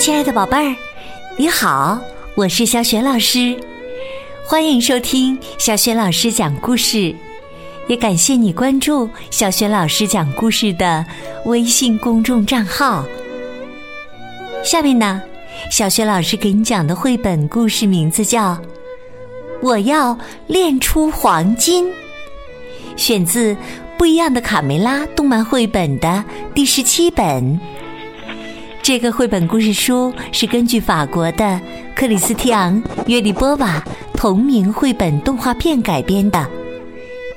亲爱的宝贝儿，你好，我是小雪老师，欢迎收听小雪老师讲故事，也感谢你关注小雪老师讲故事的微信公众账号。下面呢，小雪老师给你讲的绘本故事名字叫《我要练出黄金》，选自《不一样的卡梅拉》动漫绘本的第十七本。这个绘本故事书是根据法国的克里斯蒂昂·约里波瓦同名绘本动画片改编的，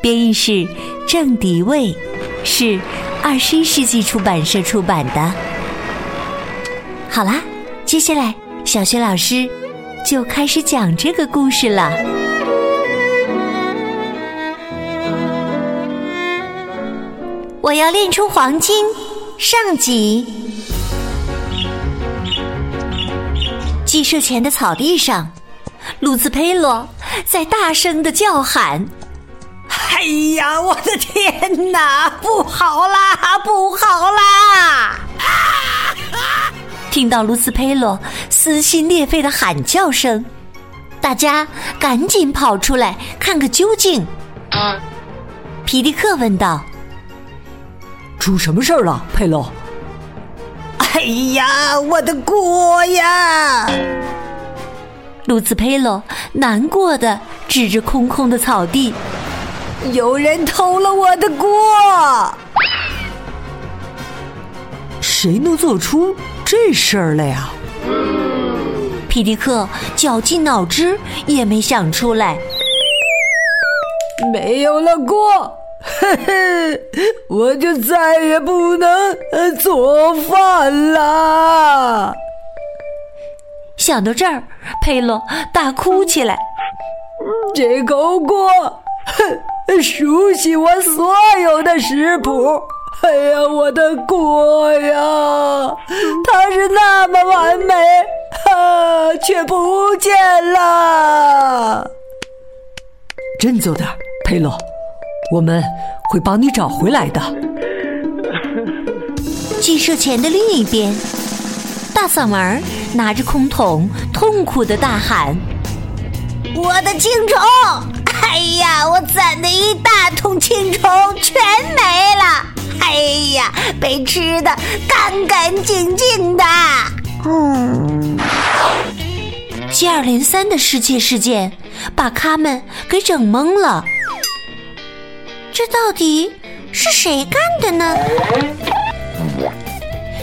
编译是郑迪卫，是二十一世纪出版社出版的。好啦，接下来小学老师就开始讲这个故事了。我要练出黄金，上集。鸡舍前的草地上，鲁兹佩洛在大声的叫喊：“哎呀，我的天哪！不好啦，不好啦！”听到卢斯佩洛撕心裂肺的喊叫声，大家赶紧跑出来看个究竟。皮迪克问道：“出什么事儿了，佩洛？”哎呀，我的锅呀！鲁兹佩罗难过的指着空空的草地，有人偷了我的锅。谁能做出这事儿来呀？皮迪克绞尽脑汁也没想出来。没有了锅。嘿嘿，我就再也不能做饭啦！想到这儿，佩洛大哭起来。这口锅，熟悉我所有的食谱。哎呀，我的锅呀，它是那么完美，啊，却不见了。振作点，佩洛。我们会帮你找回来的。鸡舍前的另一边，大嗓门拿着空桶，痛苦的大喊：“我的青虫！哎呀，我攒的一大桶青虫全没了！哎呀，被吃的干干净净的！”嗯，接二连三的失窃事件把他们给整懵了。这到底是谁干的呢？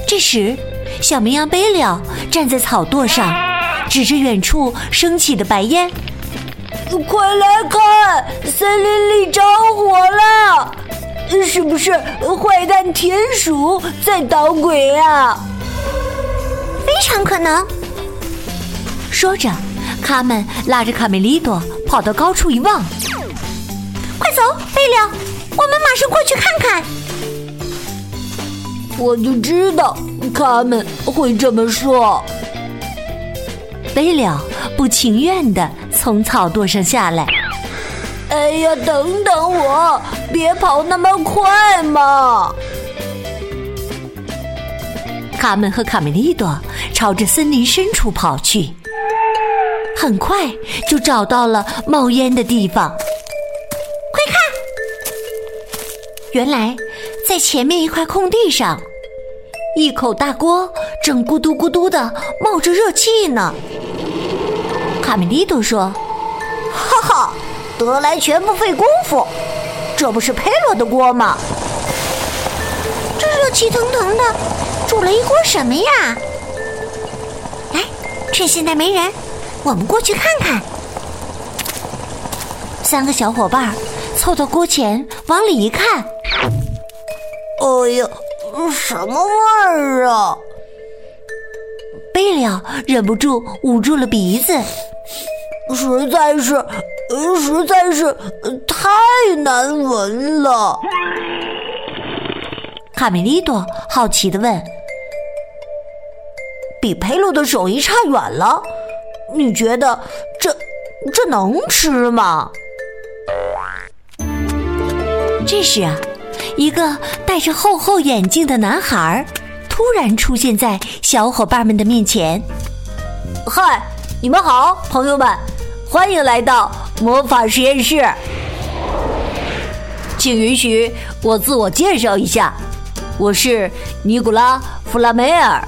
这时，小绵羊贝了站在草垛上，指着远处升起的白烟：“快来看，森林里着火了！是不是坏蛋田鼠在捣鬼啊？”非常可能。说着，他们拉着卡梅利多跑到高处一望。快走，贝了，我们马上过去看看。我就知道他们会这么说。贝了不情愿的从草垛上下来。哎呀，等等我，别跑那么快嘛！卡门和卡梅利多朝着森林深处跑去，很快就找到了冒烟的地方。原来，在前面一块空地上，一口大锅正咕嘟咕嘟的冒着热气呢。卡梅利多说：“哈哈，得来全不费工夫，这不是佩洛的锅吗？这热气腾腾的，煮了一锅什么呀？来，趁现在没人，我们过去看看。”三个小伙伴凑到锅前，往里一看。哎呀，什么味儿啊！贝利奥忍不住捂住了鼻子，实在是，实在是太难闻了。卡梅利多好奇的问：“比佩洛的手艺差远了，你觉得这这能吃吗？”这时啊。一个戴着厚厚眼镜的男孩突突然出现在小伙伴们的面前。嗨，你们好，朋友们，欢迎来到魔法实验室。请允许我自我介绍一下，我是尼古拉·弗拉梅尔。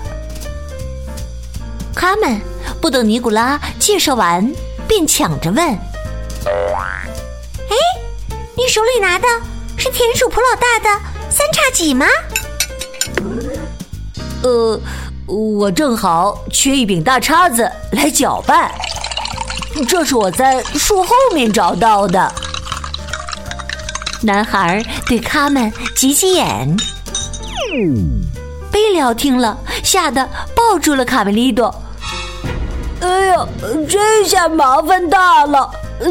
他们不等尼古拉介绍完，便抢着问：“哎，你手里拿的是田鼠普老大的三叉戟吗？”呃，我正好缺一柄大叉子来搅拌，这是我在树后面找到的。男孩对他们挤挤眼。贝利奥听了，吓得抱住了卡梅利多。哎呀，这下麻烦大了！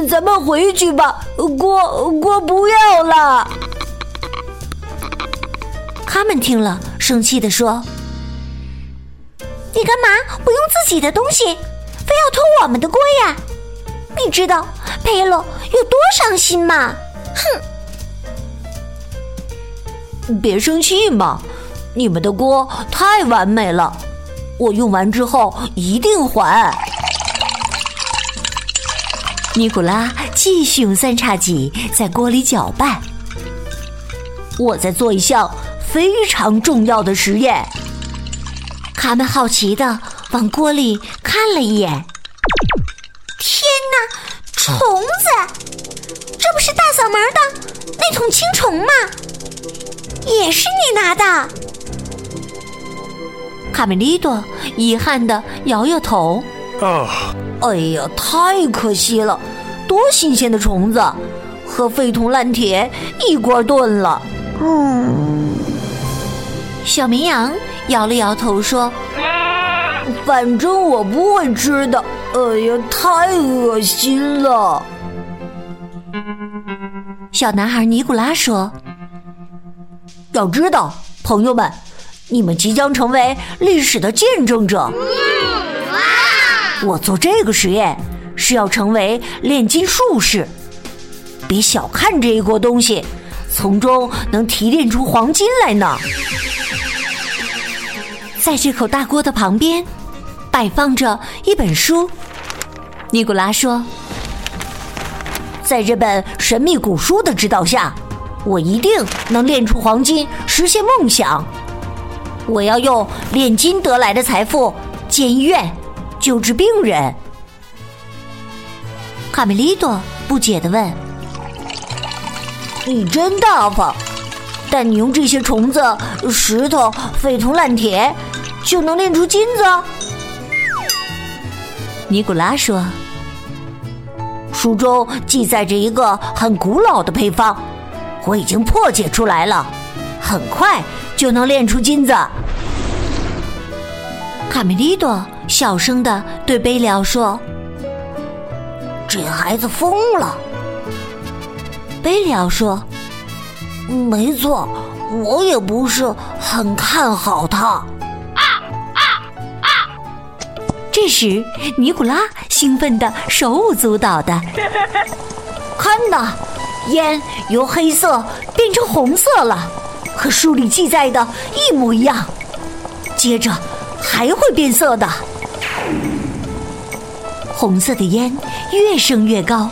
咱们回去吧，锅锅不要了。他们听了，生气地说：“你干嘛不用自己的东西，非要偷我们的锅呀？你知道佩洛有多伤心吗？”哼！别生气嘛，你们的锅太完美了。我用完之后一定还。尼古拉继续用三叉戟在锅里搅拌。我在做一项非常重要的实验。卡门好奇的往锅里看了一眼。天哪，虫子！这不是大嗓门的那桶青虫吗？也是你拿的。卡梅利多遗憾的摇摇头：“啊，哎呀，太可惜了！多新鲜的虫子，和废铜烂铁一锅炖了。”嗯，小绵羊摇了摇头说：“反正我不会吃的。哎呀，太恶心了。”小男孩尼古拉说：“要知道，朋友们。”你们即将成为历史的见证者。我做这个实验是要成为炼金术士。别小看这一锅东西，从中能提炼出黄金来呢。在这口大锅的旁边，摆放着一本书。尼古拉说：“在这本神秘古书的指导下，我一定能炼出黄金，实现梦想。”我要用炼金得来的财富建医院，救治病人。卡梅利多不解的问：“你真大方，但你用这些虫子、石头、废铜烂铁就能炼出金子？”尼古拉说：“书中记载着一个很古老的配方，我已经破解出来了，很快就能炼出金子。”卡梅利多小声的对贝利奥说：“这孩子疯了。”贝利奥说：“没错，我也不是很看好他。”这时，尼古拉兴奋的手舞足蹈的，看呐，烟由黑色变成红色了，和书里记载的一模一样。接着。还会变色的，红色的烟越升越高，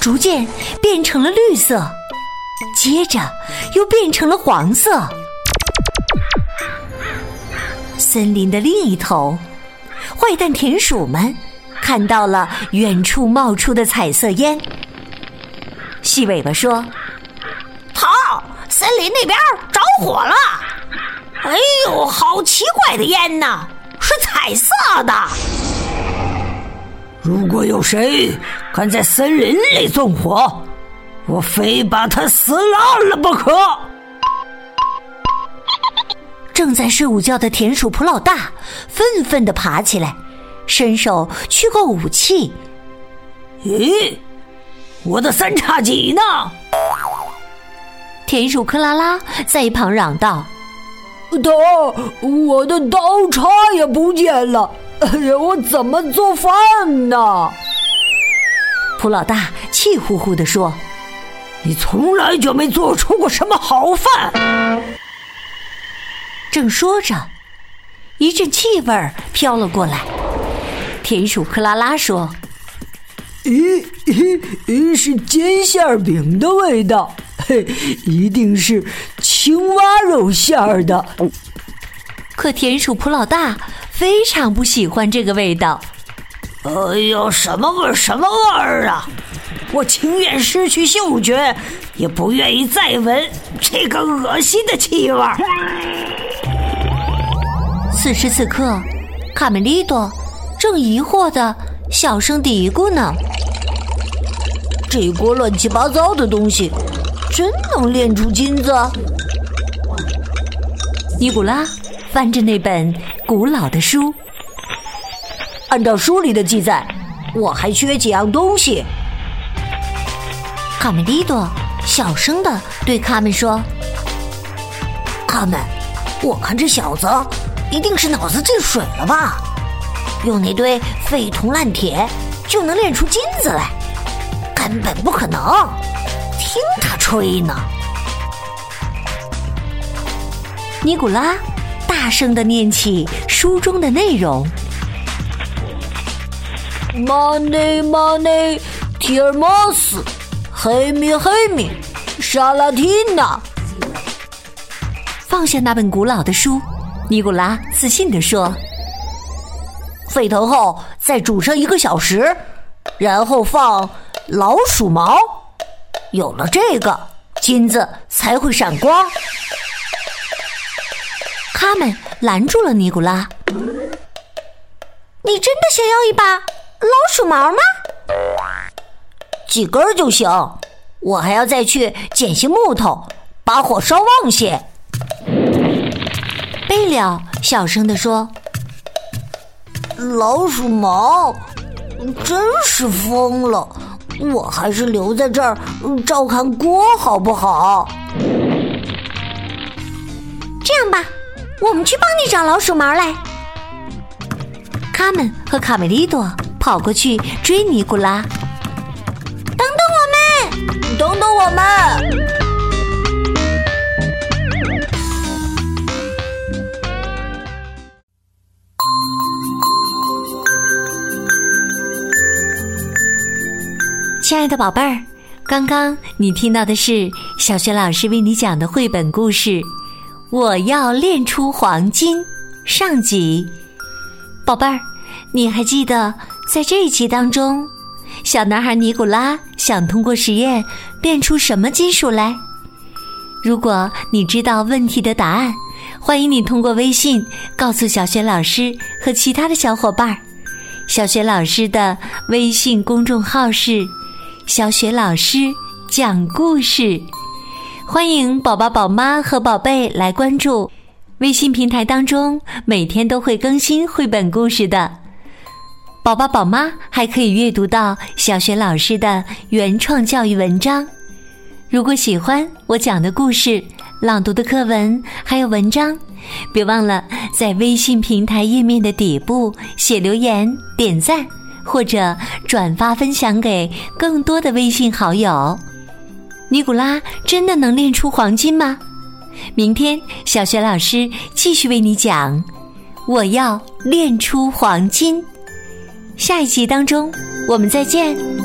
逐渐变成了绿色，接着又变成了黄色。森林的另一头，坏蛋田鼠们看到了远处冒出的彩色烟。细尾巴说：“逃！森林那边着火了！”哎呦，好奇怪的烟呐，是彩色的。如果有谁敢在森林里纵火，我非把他撕烂了不可。正在睡午觉的田鼠普老大愤愤的爬起来，伸手去够武器。咦，我的三叉戟呢？田鼠克拉拉在一旁嚷道。头，我的刀叉也不见了！哎呀，我怎么做饭呢？普老大气呼呼地说：“你从来就没做出过什么好饭。”正说着，一阵气味儿飘了过来。田鼠克拉拉说：“咦咦咦，是煎馅饼的味道，嘿，一定是青蛙肉馅儿的。”可田鼠普老大非常不喜欢这个味道。哎呦，什么味儿？什么味儿啊！我情愿失去嗅觉，也不愿意再闻这个恶心的气味。此时此刻，卡梅利多正疑惑的小声嘀咕呢：“这锅乱七八糟的东西，真能炼出金子？”尼古拉翻着那本古老的书，按照书里的记载，我还缺几样东西。卡梅利多小声的对卡门说：“卡门，我看这小子一定是脑子进水了吧？用那堆废铜烂铁就能炼出金子来，根本不可能！听他吹呢。”尼古拉大声的念起书中的内容：“Money, money, t i r m o s 黑米黑米，沙拉蒂娜。放下那本古老的书，尼古拉自信地说：“沸腾后再煮上一个小时，然后放老鼠毛。有了这个，金子才会闪光。”他们拦住了尼古拉：“你真的想要一把老鼠毛吗？”几根就行，我还要再去捡些木头，把火烧旺些。贝了小声地说：“老鼠毛，真是疯了！我还是留在这儿照看锅好不好？”这样吧，我们去帮你找老鼠毛来。卡门和卡梅利多跑过去追尼古拉。等等我们等等我们！亲爱的宝贝儿，刚刚你听到的是小学老师为你讲的绘本故事《我要炼出黄金》上集。宝贝儿，你还记得在这一集当中？小男孩尼古拉想通过实验变出什么金属来？如果你知道问题的答案，欢迎你通过微信告诉小雪老师和其他的小伙伴。小雪老师的微信公众号是“小雪老师讲故事”，欢迎宝宝、宝妈和宝贝来关注。微信平台当中每天都会更新绘本故事的。宝宝、宝妈还可以阅读到小雪老师的原创教育文章。如果喜欢我讲的故事、朗读的课文还有文章，别忘了在微信平台页面的底部写留言、点赞或者转发分享给更多的微信好友。尼古拉真的能炼出黄金吗？明天小学老师继续为你讲，我要炼出黄金。下一集当中，我们再见。